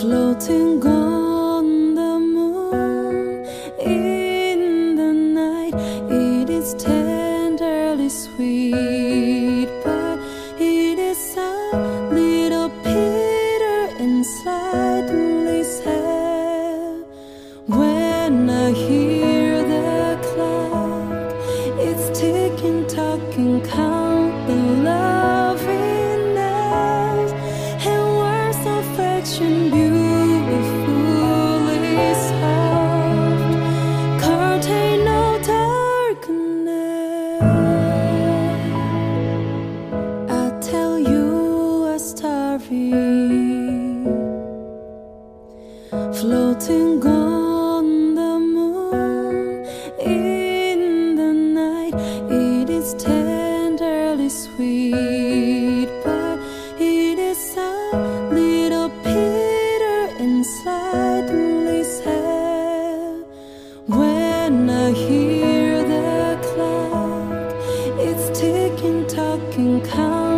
floating on the moon in the night. It is tenderly sweet, but it is a little bitter and slightly sad when I hear the clock. It's ticking, talking, count the floating on the moon in the night. It is tenderly sweet, I hear the clock. It's ticking, talking, count the love.